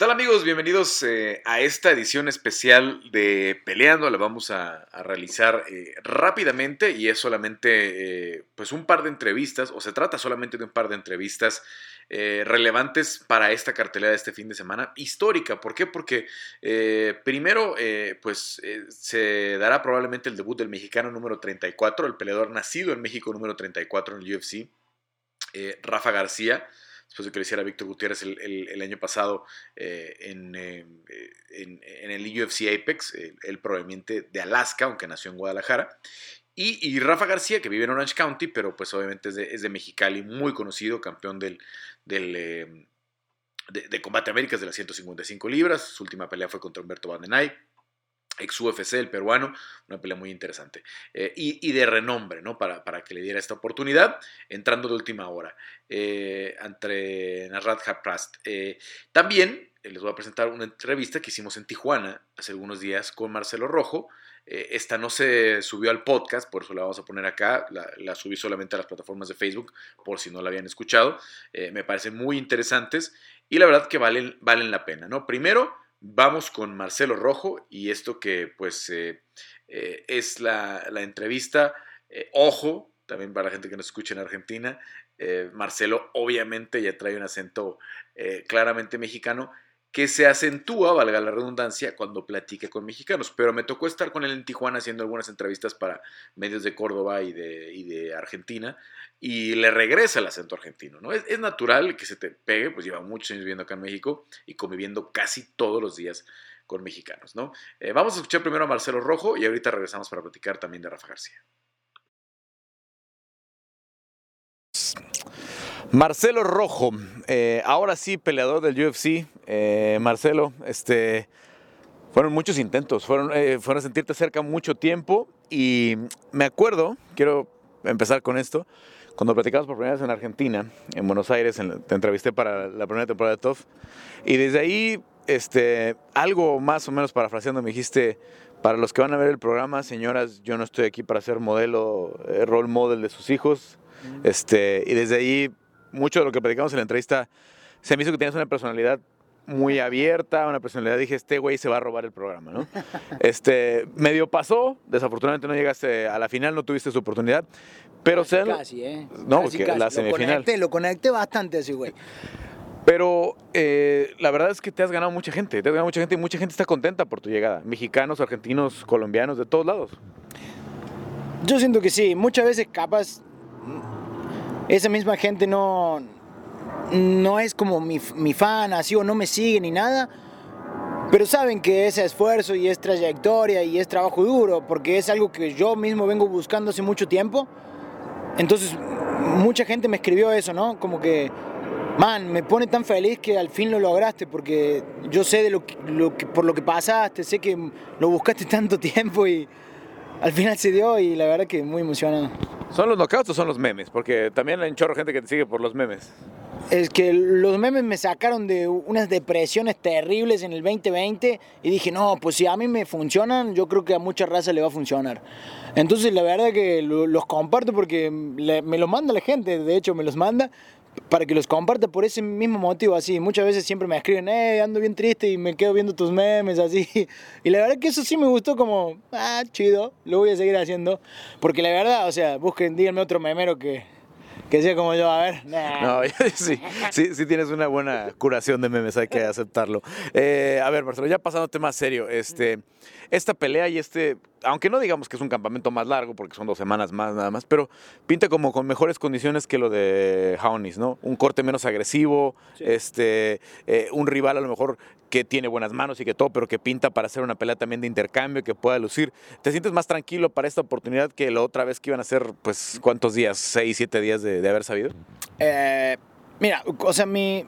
tal amigos? Bienvenidos eh, a esta edición especial de Peleando. La vamos a, realizar eh, rápidamente y es solamente eh, pues un par de entrevistas, o se trata solamente de un par de entrevistas relevantes para esta cartelera de este fin de semana histórica. ¿Por qué? Porque primero pues se dará probablemente el debut del mexicano número 34, el peleador nacido en México número 34 en el UFC, Rafa García después de que lo hiciera Víctor Gutiérrez el, año pasado eh, eh, en, el UFC Apex, él, probablemente de Alaska, aunque nació en Guadalajara. Y, Rafa García, que vive en Orange County, pero pues obviamente es de, Mexicali, muy conocido, campeón del, del eh, de, Combate Américas de las 155 libras. Su última pelea fue contra Humberto Bandenay ex UFC, el peruano, una pelea muy interesante. Eh, y, de renombre, ¿no? Para, para, que le diera esta oportunidad, entrando de última hora, eh, entre Narrat Haprast. Eh, también les voy a presentar una entrevista que hicimos en Tijuana hace algunos días con Marcelo Rojo. esta no se subió al podcast, por eso la vamos a poner acá. La, subí solamente a las plataformas de Facebook, por si no la habían escuchado. me parecen muy interesantes y la verdad que valen, valen la pena, ¿no? Primero, Vamos con Marcelo Rojo y esto que pues eh, eh, es la, entrevista, eh, ojo, también para la gente que nos escucha en Argentina, Marcelo obviamente ya trae un acento claramente mexicano, que se acentúa, valga la redundancia, cuando platique con mexicanos. Pero me tocó estar con él en Tijuana haciendo algunas entrevistas para medios de Córdoba y de, y de Argentina, y le regresa el acento argentino, ¿no? Es, natural que se te pegue, pues lleva muchos años viviendo acá en México y conviviendo casi todos los días con mexicanos, ¿no? Eh, vamos a escuchar primero a Marcelo Rojo y ahorita regresamos para platicar también de Rafa García. Marcelo Rojo, eh, ahora sí peleador del UFC. Eh, Marcelo, este, fueron muchos intentos, fueron, eh, fueron a sentirte cerca mucho tiempo y me acuerdo, quiero empezar con esto, cuando platicamos por primera vez en Argentina, en Buenos Aires, te entrevisté para la primera temporada de TOF y desde ahí, este, algo más o menos parafraseando, me dijiste, para los que van a ver el programa, señoras, yo no estoy aquí para ser modelo, role model de sus hijos, este, y desde ahí mucho de lo que platicamos en la entrevista, se me hizo que tienes una personalidad muy abierta, una personalidad, dije, este güey se va a robar el programa, ¿no? Este, medio pasó, desafortunadamente no llegaste a la final, no tuviste su oportunidad, pero casi, Casi, ¿eh? No, porque la semifinal... Lo conecté, lo conecté bastante así, güey. Pero eh, la verdad es que te has ganado mucha gente, te has ganado mucha gente y mucha gente está contenta por tu llegada. Mexicanos, argentinos, colombianos, de todos lados. Yo siento que sí, muchas veces capaz esa misma gente no, no es como mi, mi fan, así o no me sigue ni nada, pero saben que es esfuerzo y es trayectoria y es trabajo duro, porque es algo que yo mismo vengo buscando hace mucho tiempo. Entonces, mucha gente me escribió eso, ¿no? Como que, man, me pone tan feliz que al fin lo lograste, porque yo sé de lo que, por lo que pasaste, sé que lo buscaste tanto tiempo y al final se dio y la verdad que muy emocionado. ¿Son los knockouts o son los memes? Porque también hay un chorro gente que te sigue por los memes. Es que los memes me sacaron de unas depresiones terribles en el 2020 y dije, no, pues si a mí me funcionan, yo creo que a mucha raza le va a funcionar. Entonces la verdad que los comparto porque me los manda la gente, de hecho me los manda para que los comparta por ese mismo motivo, así. Muchas veces siempre me escriben, eh, ando bien triste y me quedo viendo tus memes, así. Y la verdad que eso sí me gustó como, ah, chido, lo voy a seguir haciendo. Porque la verdad, o sea, busquen, díganme otro memero que, que sea como yo, a ver. No, sí, sí, sí tienes una buena curación de memes, hay que aceptarlo. Eh, a ver, Marcelo, ya pasándote más serio, este, esta pelea y este, aunque no digamos que es un campamento más largo, porque son dos semanas más nada más, pero pinta como con mejores condiciones que lo de Jaunis, ¿no? Un corte menos agresivo, este, eh, un rival a lo mejor que tiene buenas manos y que todo, pero que pinta para hacer una pelea también de intercambio, que pueda lucir. ¿Te sientes más tranquilo para esta oportunidad que la otra vez que iban a ser, pues, cuántos días? ¿Seis, siete días de, haber sabido? Eh, mira, o sea, mi,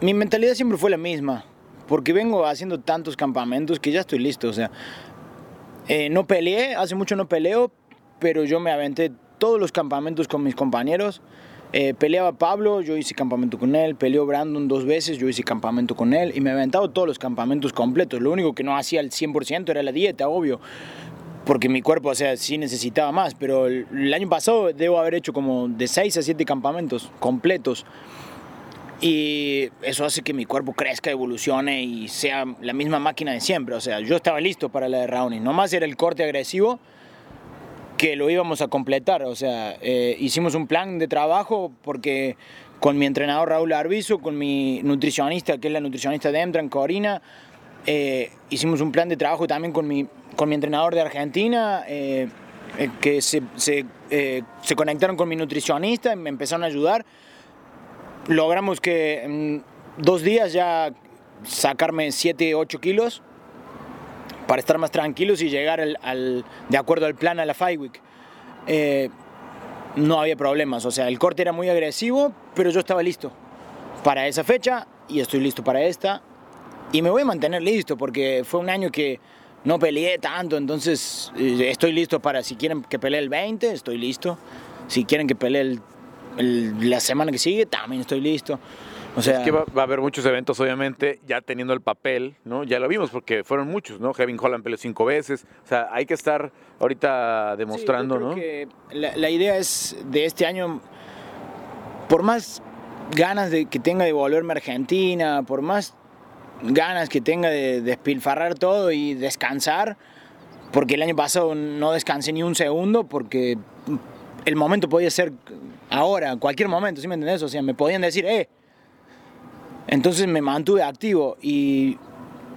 mi mentalidad siempre fue la misma, porque vengo haciendo tantos campamentos que ya estoy listo, o sea, eh, no peleé, hace mucho no peleo, pero yo me aventé todos los campamentos con mis compañeros. Eh, peleaba Pablo, yo hice campamento con él, peleó Brandon dos veces, yo hice campamento con él y me he aventado todos los campamentos completos. Lo único que no hacía al 100% era la dieta, obvio, porque mi cuerpo, o sea, sí necesitaba más, pero el, año pasado debo haber hecho como de 6 a 7 campamentos completos. Y eso hace que mi cuerpo crezca, evolucione y sea la misma máquina de siempre. O sea, yo estaba listo para la de Rowney. Nomás era el corte agresivo que lo íbamos a completar. O sea, eh, hicimos un plan de trabajo porque con mi entrenador Raúl Arbizo, con mi nutricionista, que es la nutricionista de Emtran, Corina, eh, hicimos un plan de trabajo también con mi, con mi entrenador de Argentina, eh, que se, se, se, conectaron con mi nutricionista y me empezaron a ayudar. Logramos que en dos días ya sacarme 7, 8 kilos para estar más tranquilos y llegar al, de acuerdo al plan a la Fight Week. Eh, no había problemas, o sea, el corte era muy agresivo, pero yo estaba listo para esa fecha y estoy listo para esta. Y me voy a mantener listo porque fue un año que no peleé tanto, entonces eh, estoy listo para, si quieren que pelee el 20, estoy listo. Si quieren que pelee la semana que sigue, también estoy listo. O sea, es que va, a haber muchos eventos, obviamente, ya teniendo el papel, ¿no? Ya lo vimos porque fueron muchos, ¿no? Kevin Holland peleó cinco veces. O sea, hay que estar ahorita demostrando, ¿no? Que la, idea es de este año, por más ganas de, que tenga de volverme a Argentina, por más ganas que tenga de despilfarrar todo y descansar, porque el año pasado no descansé ni un segundo, porque el momento podía ser ahora, cualquier momento, ¿sí me entendés? O sea, me podían decir, eh, entonces me mantuve activo y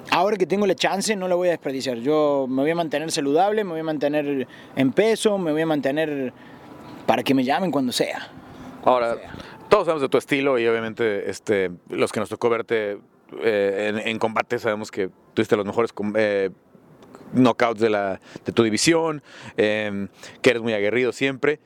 ahora que tengo la chance no la voy a desperdiciar. Yo me voy a mantener saludable, me voy a mantener en peso, me voy a mantener para que me llamen cuando sea. Ahora, todos sabemos de tu estilo y obviamente este, los que nos tocó verte eh, en, combate sabemos que tuviste los mejores eh, knockouts de, la, de tu división, em, que eres muy aguerrido siempre.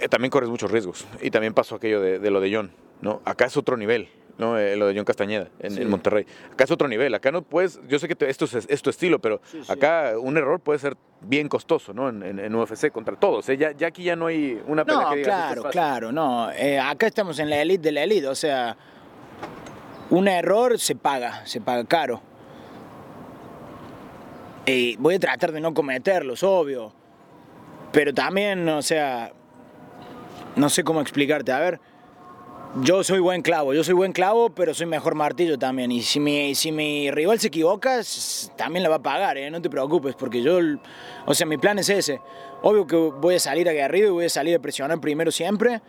Eh, también corres muchos riesgos y también pasó aquello de, de lo de John. ¿no? Acá es otro nivel. ¿no? Eh, lo de John Castañeda en, Monterrey. Acá es otro nivel, acá no puedes, yo sé que esto es, tu estilo, pero acá un error puede ser bien costoso, ¿no? En, UFC contra todos, ¿eh? ya, aquí ya no hay una pelea no, claro, claro, no, eh, acá estamos en la elite de la elite, o sea, un error se paga, se paga caro. Y voy a tratar de no cometerlos, obvio. Pero también, o sea, no sé cómo explicarte. A ver, yo soy buen clavo, yo soy buen clavo, pero soy mejor martillo también. Y si mi, rival se equivoca, también la va a pagar, ¿eh? no te preocupes, porque yo, o sea, mi plan es ese. Obvio que voy a salir aguerrido y voy a salir a presionar primero siempre.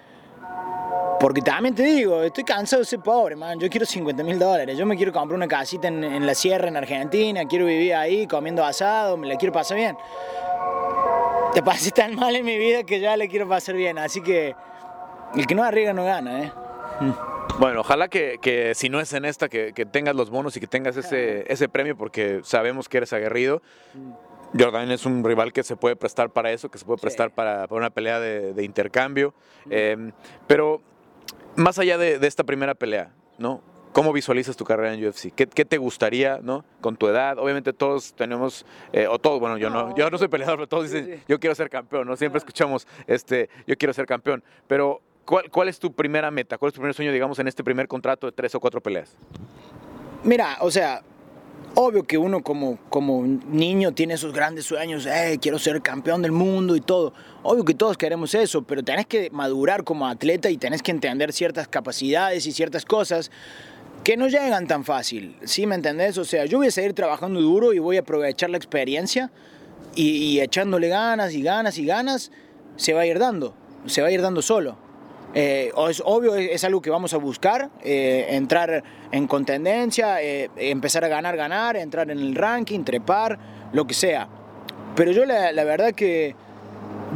Porque también te digo, estoy cansado de ser pobre, man. Yo quiero 50 mil dólares. Yo me quiero comprar una casita en, en, la sierra, en Argentina. Quiero vivir ahí comiendo asado. Me la quiero pasar bien. Te pasé tan mal en mi vida que ya le quiero pasar bien. Así que el que no arriesga no gana, ¿eh? Bueno, ojalá que, si no es en esta, que, tengas los bonos y que tengas ese, ese premio porque sabemos que eres aguerrido. Jordan es un rival que se puede prestar para eso, que se puede prestar para, una pelea de, intercambio. Em, pero más allá de, esta primera pelea, ¿no? ¿Cómo visualizas tu carrera en UFC? ¿Qué, te gustaría, no? Con tu edad, obviamente todos tenemos, eh, o todos, bueno, yo no, yo no soy peleador, pero todos dicen, yo quiero ser campeón, ¿no? Siempre escuchamos, este, yo quiero ser campeón. Pero ¿Cuál, es tu primera meta? ¿Cuál es tu primer sueño, digamos, en este primer contrato de tres o cuatro peleas? Mira, o sea, obvio que uno como, como niño tiene esos grandes sueños, eh, quiero ser campeón del mundo y todo. Obvio que todos queremos eso, pero tenés que madurar como atleta y tenés que entender ciertas capacidades y ciertas cosas que no llegan tan fácil. ¿Sí me entendés? O sea, yo voy a seguir trabajando duro y voy a aprovechar la experiencia y echándole ganas y ganas y ganas, se va a ir dando, se va a ir dando solo. Eh, es obvio, es, algo que vamos a buscar, eh, entrar en contendencia, eh, empezar a ganar, ganar, entrar en el ranking, trepar, lo que sea. Pero yo la, verdad que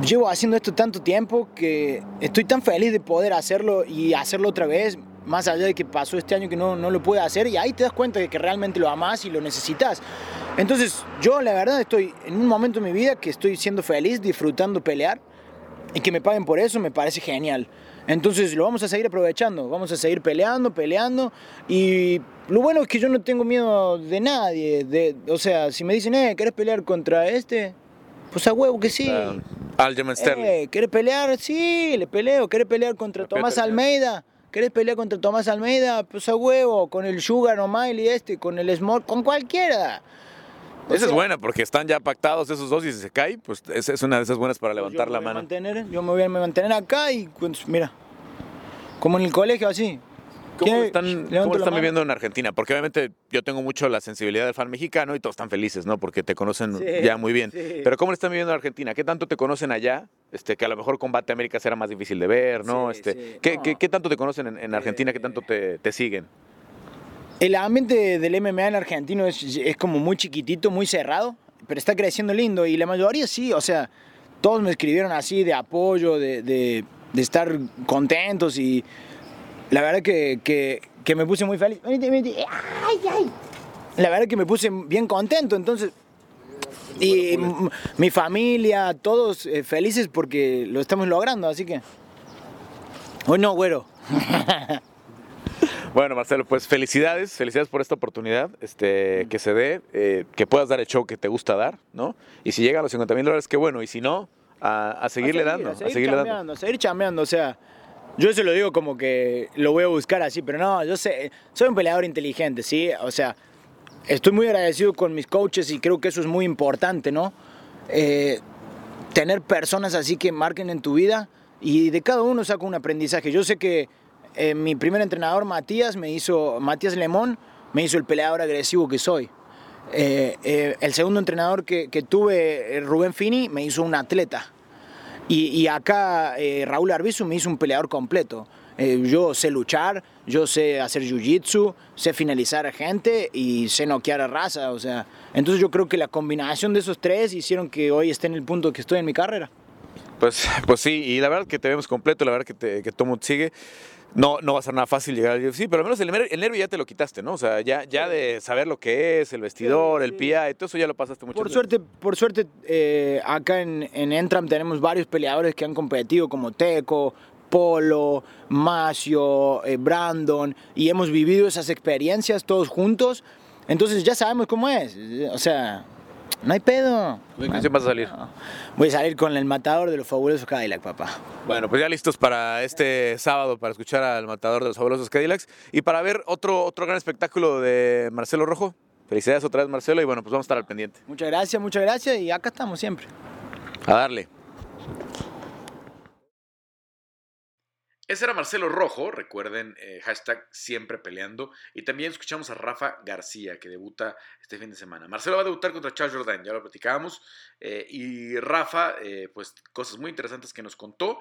llevo haciendo esto tanto tiempo que estoy tan feliz de poder hacerlo y hacerlo otra vez, más allá de que pasó este año que no, no lo pude hacer, y ahí te das cuenta de que realmente lo amas y lo necesitas. Entonces yo la verdad estoy en un momento de mi vida que estoy siendo feliz, disfrutando pelear, y que me paguen por eso me parece genial. Entonces lo vamos a seguir aprovechando, vamos a seguir peleando, peleando. Y lo bueno es que yo no tengo miedo de nadie. De, o sea, si me dicen, eh, ¿querés pelear contra este? Pues a huevo que sí. Uh, Sterling. Eh, ¿Querés pelear? Sí, le peleo. ¿Querés pelear contra Tomás Almeida? ¿Querés pelear contra Tomás Almeida? Pues a huevo, con el Sugar o Miley este, con el Small, con cualquiera. Esa es buena porque están ya pactados esos dos y si se cae, pues esa es una de esas buenas para pues levantar la mano. Mantener, yo me voy a mantener acá y pues, mira, como en el colegio así. ¿Cómo están, ¿cómo están viviendo en Argentina? Porque obviamente yo tengo mucho la sensibilidad del fan mexicano y todos están felices, ¿no? Porque te conocen ya muy bien. Pero ¿cómo están viviendo en Argentina? ¿Qué tanto te conocen allá? Este, que a lo mejor Combate América será más difícil de ver, ¿no? este, ¿qué, ¿qué, tanto te conocen en, Argentina? ¿Qué tanto te, te, siguen? El ambiente del MMA en Argentina es, es como muy chiquitito, muy cerrado, pero está creciendo lindo y la mayoría sí, o sea, todos me escribieron así de apoyo, de, de, de estar contentos y la verdad que, que, que me puse muy feliz. La verdad que me puse bien contento, entonces... Y mi familia, todos eh, felices porque lo estamos logrando, así que... Hoy no, güero. Bueno, Marcelo, pues felicidades, felicidades por esta oportunidad, este, que se dé, eh, que puedas dar el show que te gusta dar, ¿no? Y si llega a los 50 mil dólares, qué bueno, y si no, a, seguirle dando, a, seguir dando. A seguir chambeando, o sea, yo se lo digo como que lo voy a buscar así, pero no, yo sé, soy un peleador inteligente, ¿sí? O sea, estoy muy agradecido con mis coaches y creo que eso es muy importante, ¿no? Eh, tener personas así que marquen en tu vida y de cada uno saco un aprendizaje. Yo sé que eh, mi primer entrenador, Matías, me hizo, Matías Lemón, me hizo el peleador agresivo que soy. Eh, el segundo entrenador que, que tuve, Rubén Fini, me hizo un atleta. Y, acá eh, Raúl Arbizu me hizo un peleador completo. Eh, yo sé luchar, yo sé hacer jiu-jitsu, sé finalizar a gente y sé noquear a raza. O sea, entonces yo creo que la combinación de esos tres hicieron que hoy esté en el punto que estoy en mi carrera. Pues, pues sí, y la verdad que te vemos completo, la verdad que, te, que todo mundo sigue. No, no va a ser nada fácil llegar al UFC, pero al menos el, nervio ya te lo quitaste, ¿no? O sea, ya, ya de saber lo que es, el vestidor, el PIA, todo eso ya lo pasaste mucho Por suerte, por suerte eh, acá en, en Entram tenemos varios peleadores que han competido, como Teco, Polo, Macio, eh, Brandon, y hemos vivido esas experiencias todos juntos. Entonces ya sabemos cómo es. O sea, no hay pedo. ¿Qué vas a salir? Voy a salir con el matador de los fabulosos Cadillac, papá. Bueno, pues ya listos para este sábado para escuchar al matador de los fabulosos Cadillacs y para ver otro, otro gran espectáculo de Marcelo Rojo. Felicidades otra vez, Marcelo, y bueno, pues vamos a estar al pendiente. Muchas gracias, muchas gracias y acá estamos siempre. A darle. Ese era Marcelo Rojo, recuerden, eh, hashtag siempre peleando. Y también escuchamos a Rafa García, que debuta este fin de semana. Marcelo va a debutar contra Charles Jordan, ya lo platicábamos. Eh, y Rafa, eh, pues cosas muy interesantes que nos contó.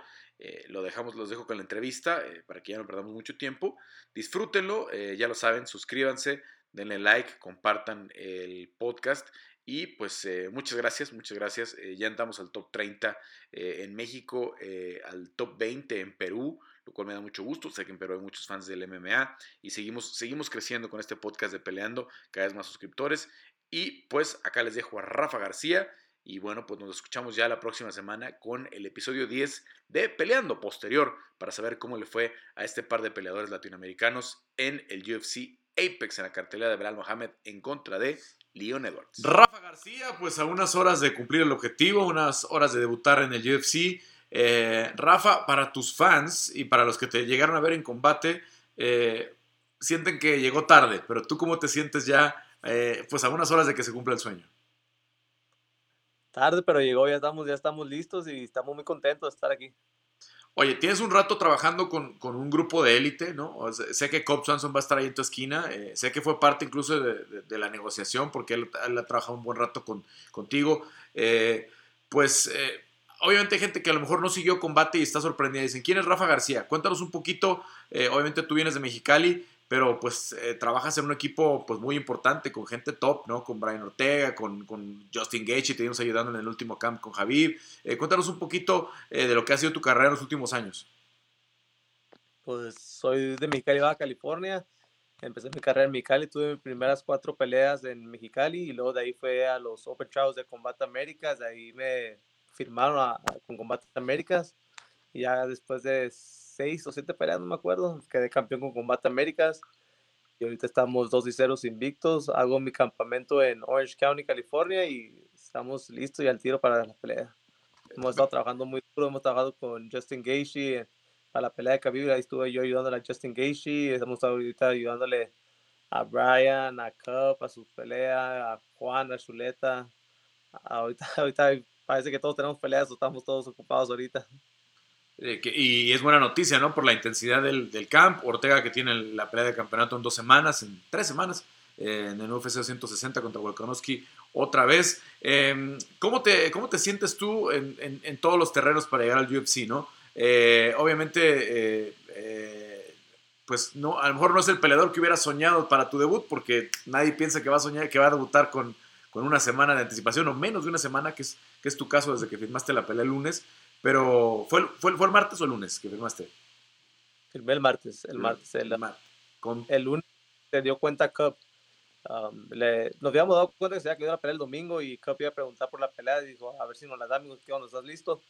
lo dejamos, los dejo con la entrevista para que ya no perdamos mucho tiempo. Disfrútenlo, ya lo saben, suscríbanse, denle like, compartan el podcast. Y pues muchas gracias, muchas gracias. ya entramos al top 30 en México, al top 20 en Perú lo cual me da mucho gusto. Sé que en Perú hay muchos fans del MMA y seguimos, seguimos creciendo con este podcast de Peleando, cada vez más suscriptores. Y pues acá les dejo a Rafa García. Y bueno, pues nos escuchamos ya la próxima semana con el episodio 10 de Peleando posterior para saber cómo le fue a este par de peleadores latinoamericanos en el UFC Apex en la cartelera de Belal Mohamed en contra de Leon Edwards. Rafa García, pues a unas horas de cumplir el objetivo, unas horas de debutar en el UFC. Eh, Rafa, para tus fans y para los que te llegaron a ver en combate, eh, sienten que llegó tarde, pero tú cómo te sientes ya, eh, pues a unas horas de que se cumpla el sueño. Tarde, pero llegó, ya estamos, ya estamos listos y estamos muy contentos de estar aquí. Oye, tienes un rato trabajando con, un grupo de élite, ¿no? sé que Cobb Swanson va a estar ahí en tu esquina, sé que fue parte incluso de, la negociación porque él, ha trabajado un buen rato con, contigo. pues obviamente hay gente que a lo mejor no siguió combate y está sorprendida. Dicen, ¿quién es Rafa García? Cuéntanos un poquito. Eh, obviamente tú vienes de Mexicali, pero pues eh, trabajas en un equipo pues muy importante, con gente top, ¿no? Con Brian Ortega, con, Justin Gage, y te dimos ayudando en el último camp con Javier. Eh, cuéntanos un poquito de lo que ha sido tu carrera en los últimos años. Pues soy de Mexicali, Baja California. Empecé mi carrera en Mexicali, tuve mis primeras cuatro peleas en Mexicali y luego de ahí fue a los Open Trials de Combate Américas, de ahí me firmaron con Combate Américas y ya después de seis o siete peleas, no me acuerdo, quedé campeón con Combate Américas y ahorita estamos 2 y 0 invictos. Hago mi campamento en Orange County, California y estamos listos y al tiro para la pelea. Hemos estado trabajando muy duro, hemos trabajado con Justin Gaethje para la pelea de Khabib, ahí estuve yo ayudándole a Justin Gaethje, estamos ahorita ayudándole a Brian, a Cup, a su pelea, a Juan, a Chuleta. Ahorita, ahorita parece que todos tenemos peleas o estamos todos ocupados ahorita. Eh, y es buena noticia, ¿no? Por la intensidad del, del, camp. Ortega que tiene la pelea de campeonato en dos semanas, en tres semanas, eh, en el UFC 160 contra Volkanovski otra vez. Em, ¿cómo, te, ¿Cómo te sientes tú en, en, todos los terrenos para llegar al UFC, no? Eh, obviamente, pues no, a lo mejor no es el peleador que hubiera soñado para tu debut, porque nadie piensa que va a soñar, que va a debutar con, con una semana de anticipación o menos de una semana, que es, que es tu caso desde que firmaste la pelea el lunes. Pero, ¿fue, fue, fue el martes o el lunes que firmaste? Firmé el martes, el martes. El, Con... el lunes se dio cuenta Cup. Um, le, nos habíamos dado cuenta que se había quedado la pelea el domingo y Cup iba a preguntar por la pelea y dijo, a ver si nos la da, amigo, ¿qué onda? ¿Estás listo?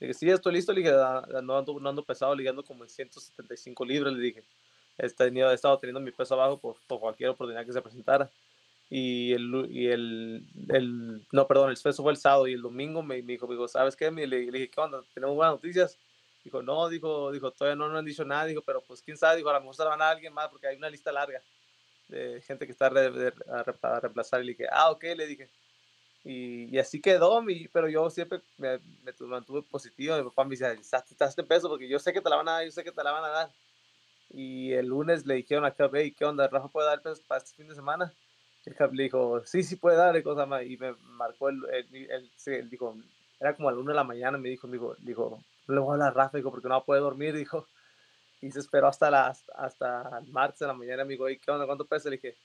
Le dije, sí, estoy listo. Le dije, ah, no ando, no ando pesado, ligando como en 175 libras. Le dije, he, tenido, he estado teniendo mi peso abajo por, por cualquier oportunidad que se presentara y el, y el, el, no, perdón, el peso fue el sábado y el domingo me, me dijo, me dijo, ¿sabes qué? Le, le, dije, ¿qué onda? ¿Tenemos buenas noticias? Dijo, no, dijo, dijo, todavía no nos han dicho nada, dijo, pero pues quién sabe, dijo, a lo mejor se van a alguien más porque hay una lista larga de gente que está a, reemplazar. Y le dije, ah, ok, le dije. Y, y así quedó, mi, pero yo siempre me, me, mantuve positivo. Mi papá me dice, estás este peso porque yo sé que te la van a dar, yo sé que te la van a dar. Y el lunes le dijeron a hey, ¿qué onda? ¿Rafa puede dar peso para este fin de semana? el cap le dijo, sí, sí puede dar, cosa más, y me marcó el, el, dijo, era como a la una de la mañana, me dijo, dijo, dijo, no le voy a hablar a Rafa, dijo, porque no poder dormir, dijo, y se esperó hasta las, hasta el martes de la mañana, me dijo, ¿y qué onda, cuánto pesa? Le dije,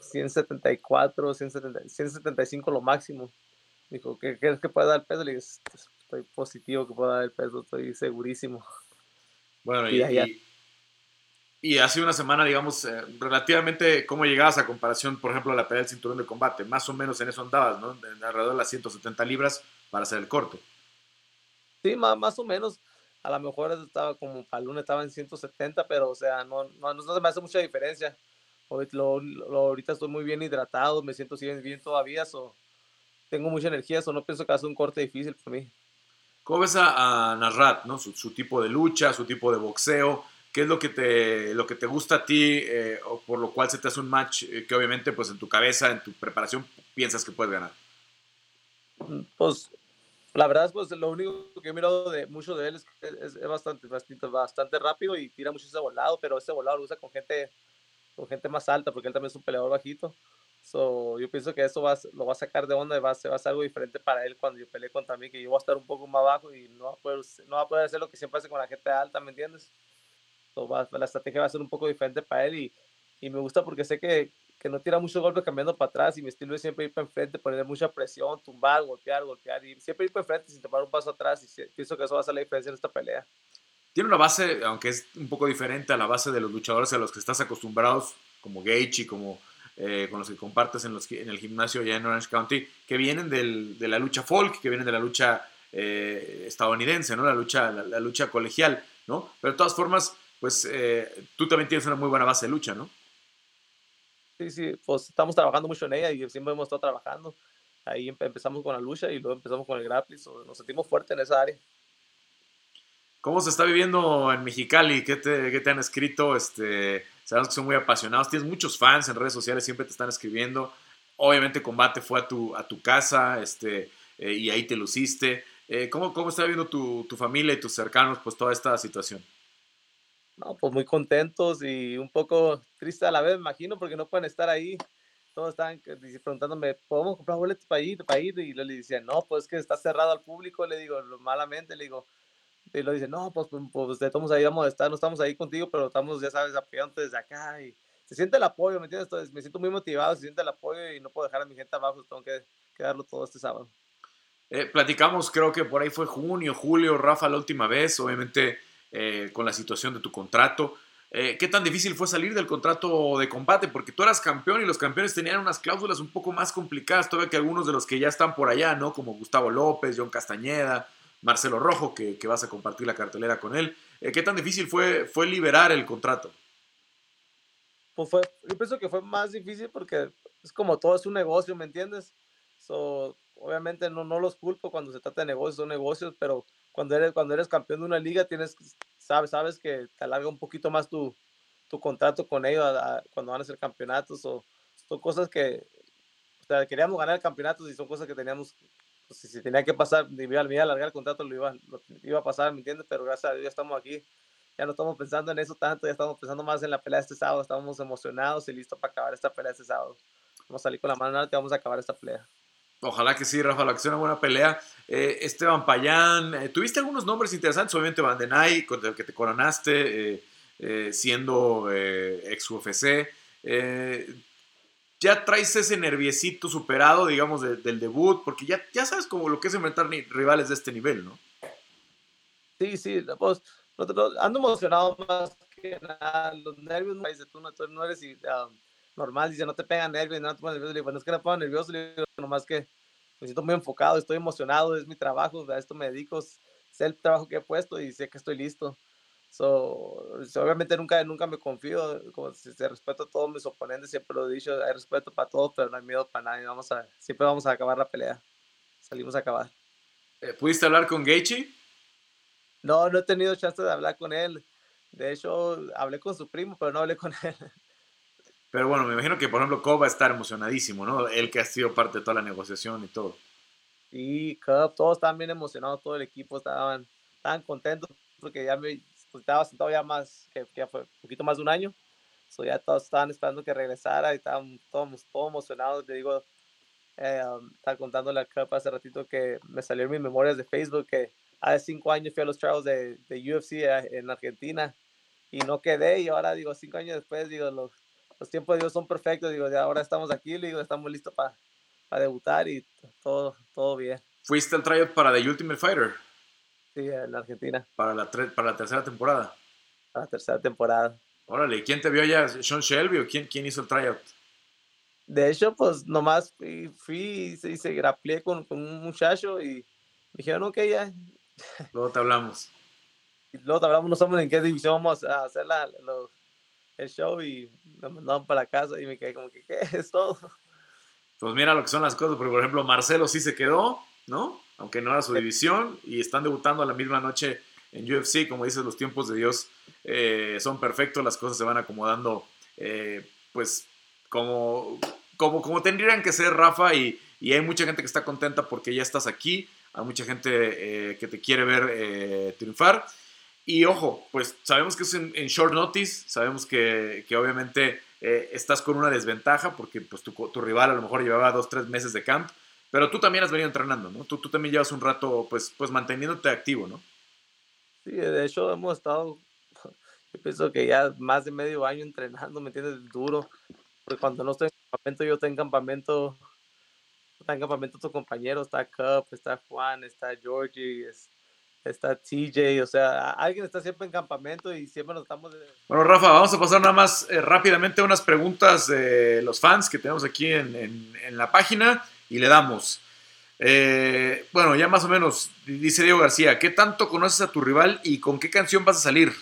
174, 170, 175 lo máximo. Dijo, ¿qué crees que puede dar el peso? Le dije, estoy positivo que pueda dar el peso, estoy segurísimo. Bueno, y, y, y ha sido una semana, digamos, eh, relativamente, ¿cómo llegabas a comparación, por ejemplo, a la pelea del cinturón de combate? Más o menos en eso andabas, ¿no? alrededor de las 170 libras para hacer el corto. Sí, más, más o menos. A lo mejor estaba como para lunes estaba en 170, pero o sea, no, no, no se me hace mucha diferencia. ahorita estoy muy bien hidratado, me siento bien todavía, so, tengo mucha energía, so no pienso que hace un corte difícil para mí. ¿Cómo ves a, a Narrat, ¿no? Su, su, tipo de lucha, su tipo de boxeo? ¿Qué es lo que te, lo que te gusta a ti eh, o por lo cual se te hace un match eh, que obviamente pues en tu cabeza, en tu preparación piensas que puedes ganar? Mm, pues la verdad pues lo único que he mirado de mucho de él es que es, bastante, bastante, bastante rápido y tira mucho ese volado, pero ese volado lo usa con gente, con gente más alta porque él también es un peleador bajito. So, yo pienso que eso va, lo va a sacar de onda y va a, ser, va a ser algo diferente para él cuando yo pelee contra mí, que yo voy a estar un poco más bajo y no va a poder, no va a poder hacer lo que siempre hace con la gente alta, ¿me entiendes? La estrategia va a ser un poco diferente para él y, y me gusta porque sé que, que, no tira muchos golpes cambiando para atrás y mi estilo es siempre ir para enfrente, poner mucha presión, tumbar, golpear, golpear y siempre ir para enfrente sin tomar un paso atrás y pienso que eso va a ser la diferencia en esta pelea. Tiene una base, aunque es un poco diferente a la base de los luchadores a los que estás acostumbrados, como y como eh, con los que compartes en, los, en el gimnasio allá en Orange County, que vienen del, de la lucha folk, que vienen de la lucha eh, estadounidense, ¿no? La lucha, la, la, lucha colegial, ¿no? Pero de todas formas, pues eh, tú también tienes una muy buena base de lucha, ¿no? Sí, sí, pues estamos trabajando mucho en ella y siempre hemos estado trabajando. Ahí empezamos con la lucha y luego empezamos con el grappling, nos sentimos fuertes en esa área. ¿Cómo se está viviendo en Mexicali? ¿Qué te, qué te han escrito? Este, sabemos que son muy apasionados, tienes muchos fans en redes sociales, siempre te están escribiendo. Obviamente Combate fue a tu, a tu casa este, eh, y ahí te luciste. Eh, ¿cómo, ¿Cómo está viviendo tu, tu familia y tus cercanos pues, toda esta situación? No, pues muy contentos y un poco triste a la vez, me imagino, porque no pueden estar ahí. Todos estaban preguntándome, ¿podemos comprar boletos para ir, para ir? Y le decía, no, pues es que está cerrado al público. Le digo, malamente, le digo, y lo dice, no, pues, pues, pues estamos ahí vamos a estar, no estamos ahí contigo, pero estamos, ya sabes, apoyando desde acá. Y se siente el apoyo, ¿me entiendes? Entonces, me siento muy motivado, se siente el apoyo y no puedo dejar a mi gente abajo, tengo que, que darlo todo este sábado. Eh, platicamos, creo que por ahí fue junio, julio, Rafa, la última vez. Obviamente eh, con la situación de tu contrato. Eh, ¿Qué tan difícil fue salir del contrato de combate? Porque tú eras campeón y los campeones tenían unas cláusulas un poco más complicadas todavía que algunos de los que ya están por allá, ¿no? Como Gustavo López, John Castañeda, Marcelo Rojo, que, vas a compartir la cartelera con él. Eh, ¿Qué tan difícil fue, fue liberar el contrato? Pues fue, yo pienso que fue más difícil porque es como todo es un negocio, ¿me entiendes? obviamente no, no los culpo cuando se trata de negocios, son negocios, pero cuando eres, cuando eres campeón de una liga, tienes, sabes, sabes que te alarga un poquito más tu, tu contrato con ellos cuando van a ser campeonatos o son cosas que queríamos ganar el campeonato y son cosas que teníamos pues, si, tenía que pasar, me iba, a alargar el contrato, lo iba, lo iba a pasar, ¿me entiendes? Pero gracias a Dios ya estamos aquí, ya no estamos pensando en eso tanto, ya estamos pensando más en la pelea de este sábado, estamos emocionados y listos para acabar esta pelea este sábado. Vamos a salir con la mano alta y vamos a acabar esta pelea. Ojalá que sí, Rafa, la que sea una buena pelea. Eh, Esteban Payán, eh, tuviste algunos nombres interesantes, obviamente Vandenay, con el que te coronaste, eh, siendo ex UFC. ya traes ese nerviecito superado, digamos, del debut, porque ya, ya sabes como lo que es enfrentar rivales de este nivel, ¿no? Sí, sí, pues, ando emocionado más que nada. Los nervios, no eres um, normal, dice, no te pegan nervios, no te pones nervioso. Le digo, bueno, es que no pongo nervioso, le digo, nomás que me siento muy enfocado, estoy emocionado, es mi trabajo, a esto me dedico, sé el trabajo que he puesto y sé que estoy listo. So, obviamente nunca, nunca me confío, como si se respeto a todos mis oponentes, siempre lo he dicho, hay respeto para todos, pero no hay miedo para nadie, vamos a, siempre vamos a acabar la pelea, salimos a acabar. Eh, ¿Pudiste hablar con Gaethje? No, no he tenido chance de hablar con él, de hecho hablé con su primo, pero no hablé con él. Pero bueno, me imagino que, por ejemplo, Cobb va a estar emocionadísimo, ¿no? Él que ha sido parte de toda la negociación y todo. Sí, Cobb, todos estaban bien emocionados, todo el equipo estaban, estaban contentos porque ya me pues, estaba sentado ya más, que, que, fue un poquito más de un año. So ya todos estaban esperando que regresara y estaban todos, todos emocionados. Le digo, eh, um, estaba contándole a Cup hace ratito que me salieron mis memorias de Facebook que hace cinco años fui a los trials de, de UFC eh, en Argentina y no quedé y ahora digo, cinco años después, digo, los los tiempos de Dios son perfectos, digo, ya ahora estamos aquí, digo, estamos listos para debutar y todo, todo bien. ¿Fuiste al tryout para The Ultimate Fighter? Sí, en Argentina. Para la, para la tercera temporada. Para la tercera temporada. Órale, ¿quién te vio allá? ¿Sean Shelby o quién, quién hizo el tryout? De hecho, pues nomás fui, fui y se, graplé con, con, un muchacho y dijeron, ok, ya. Luego te hablamos. Y luego te hablamos, no sabemos en qué división vamos a hacer la, los, el show y me mandaban para casa y me quedé como que, ¿qué es todo? Pues mira lo que son las cosas, porque por ejemplo Marcelo sí se quedó, ¿no? Aunque no era su división y están debutando a la misma noche en UFC, como dices, los tiempos de Dios eh, son perfectos, las cosas se van acomodando eh, pues como, como, como tendrían que ser, Rafa, y, y, hay mucha gente que está contenta porque ya estás aquí, hay mucha gente eh, que te quiere ver triunfar. Y ojo, pues sabemos que es en, short notice, sabemos que, que obviamente eh, estás con una desventaja porque pues, tu, tu, rival a lo mejor llevaba dos, tres meses de camp, pero tú también has venido entrenando, ¿no? Tú, tú también llevas un rato pues, pues manteniéndote activo, ¿no? Sí, de hecho hemos estado, yo pienso que ya más de medio año entrenando, ¿me entiendes? Duro, porque cuando no estoy en campamento, yo estoy en campamento, está en campamento tu compañero, está Cup, está Juan, está Georgie, es, está TJ, o sea, alguien está siempre en campamento y siempre nos estamos... Bueno, Rafa, vamos a pasar nada más eh, rápidamente unas preguntas de los fans que tenemos aquí en, en, la página y le damos. Eh, bueno, ya más o menos, dice Diego García, ¿qué tanto conoces a tu rival y con qué canción vas a salir?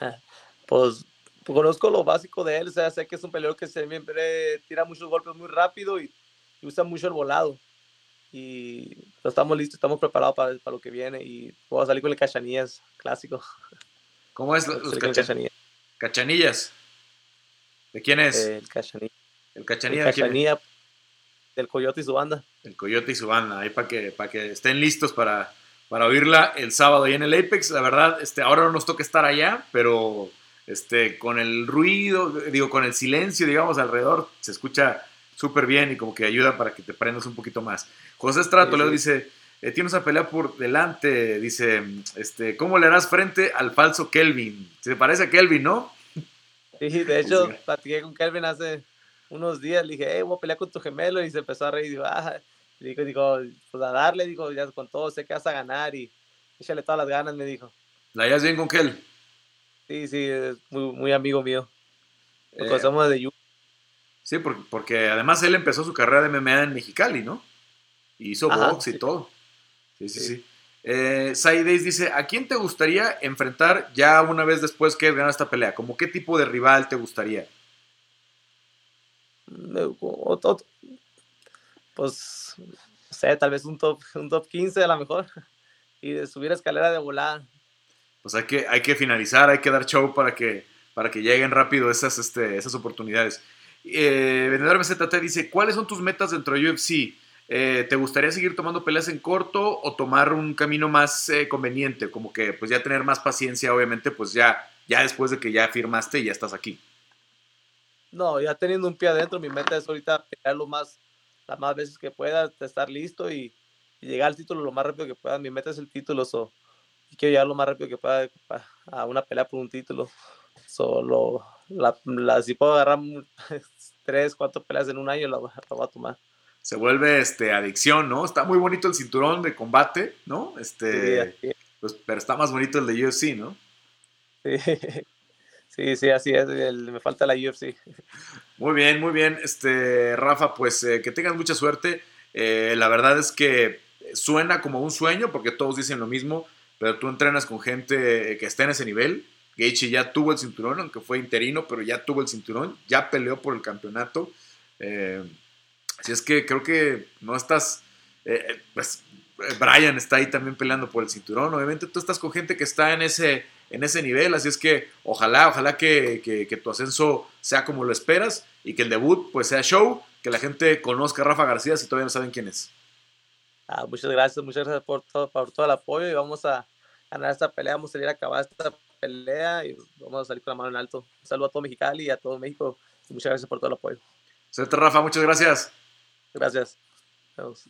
Pues conozco lo básico de él, o sea, sé que es un peleador que siempre tira muchos golpes muy rápido y usa mucho el volado y estamos listos, estamos preparados para, para, lo que viene y vamos a salir con el cachanillas clásico. ¿Cómo es los, cachanillas? cachanillas? ¿De quién es? El cachanilla. El cachanilla. El del Coyote y su banda. El Coyote y su banda, ahí para que, para que estén listos para, para oírla el sábado ahí en el Apex. La verdad, este, ahora no nos toca estar allá, pero este, con el ruido, digo, con el silencio, digamos, alrededor, se escucha súper bien y como que ayuda para que te prendas un poquito más. José Estrato le dice, eh, tiene esa pelea por delante, dice, este, ¿cómo le harás frente al falso Kelvin? Se parece a Kelvin, ¿no? Sí, de hecho, platiqué con Kelvin hace unos días, le dije, hey, voy a pelear con tu gemelo, y se empezó a reír, digo, ah, digo, digo, pues a darle, digo, ya con todo, sé que vas a ganar, y échale todas las ganas, me dijo. ¿La hayas bien con Kel? Sí, sí, es muy, muy amigo mío. Eh, somos de Sí, porque, porque además él empezó su carrera de MMA en Mexicali, ¿no? Y hizo box y todo. Sí, sí, sí. Eh, dice, ¿a quién te gustaría enfrentar ya una vez después que gana esta pelea? ¿Cómo qué tipo de rival te gustaría? Pues, no sé, tal vez un top, un top 15 a lo mejor. Y de subir escalera de volar. Pues hay que, hay que finalizar, hay que dar show para que, para que lleguen rápido esas, este, esas oportunidades. Eh, Vendedor MZT dice, ¿cuáles son tus metas dentro de UFC? eh, ¿te gustaría seguir tomando peleas en corto o tomar un camino más eh, conveniente? Como que pues ya tener más paciencia, obviamente, pues ya, ya después de que ya firmaste y ya estás aquí. No, ya teniendo un pie adentro, mi meta es ahorita pelear lo más, las más veces que pueda, estar listo y, llegar al título lo más rápido que pueda. Mi meta es el título, so, y quiero llegar lo más rápido que pueda a una pelea por un título. Solo, la, si puedo agarrar tres, cuatro peleas en un año, la, la voy a tomar se vuelve este, adicción, ¿no? Está muy bonito el cinturón de combate, ¿no? Este, pues, pero está más bonito el de UFC, ¿no? Sí, sí, así es. me falta la UFC. Muy bien, muy bien. Este, Rafa, pues eh, que tengas mucha suerte. Eh, la verdad es que suena como un sueño porque todos dicen lo mismo, pero tú entrenas con gente que está en ese nivel. Gaethje ya tuvo el cinturón, aunque fue interino, pero ya tuvo el cinturón, ya peleó por el campeonato. Eh, Así es que creo que no estás, eh, eh, pues Brian está ahí también peleando por el cinturón. Obviamente tú estás con gente que está en ese, en ese nivel, así es que ojalá, ojalá que, tu ascenso sea como lo esperas y que el debut pues sea show, que la gente conozca a Rafa García si todavía no saben quién es. Ah, muchas gracias, muchas gracias por todo, por todo el apoyo y vamos a ganar esta pelea, vamos a salir a acabar esta pelea y vamos a salir con la mano en alto. Un saludo a todo Mexicali y a todo México muchas gracias por todo el apoyo. Suerte Rafa, muchas gracias. Gracias. Adiós.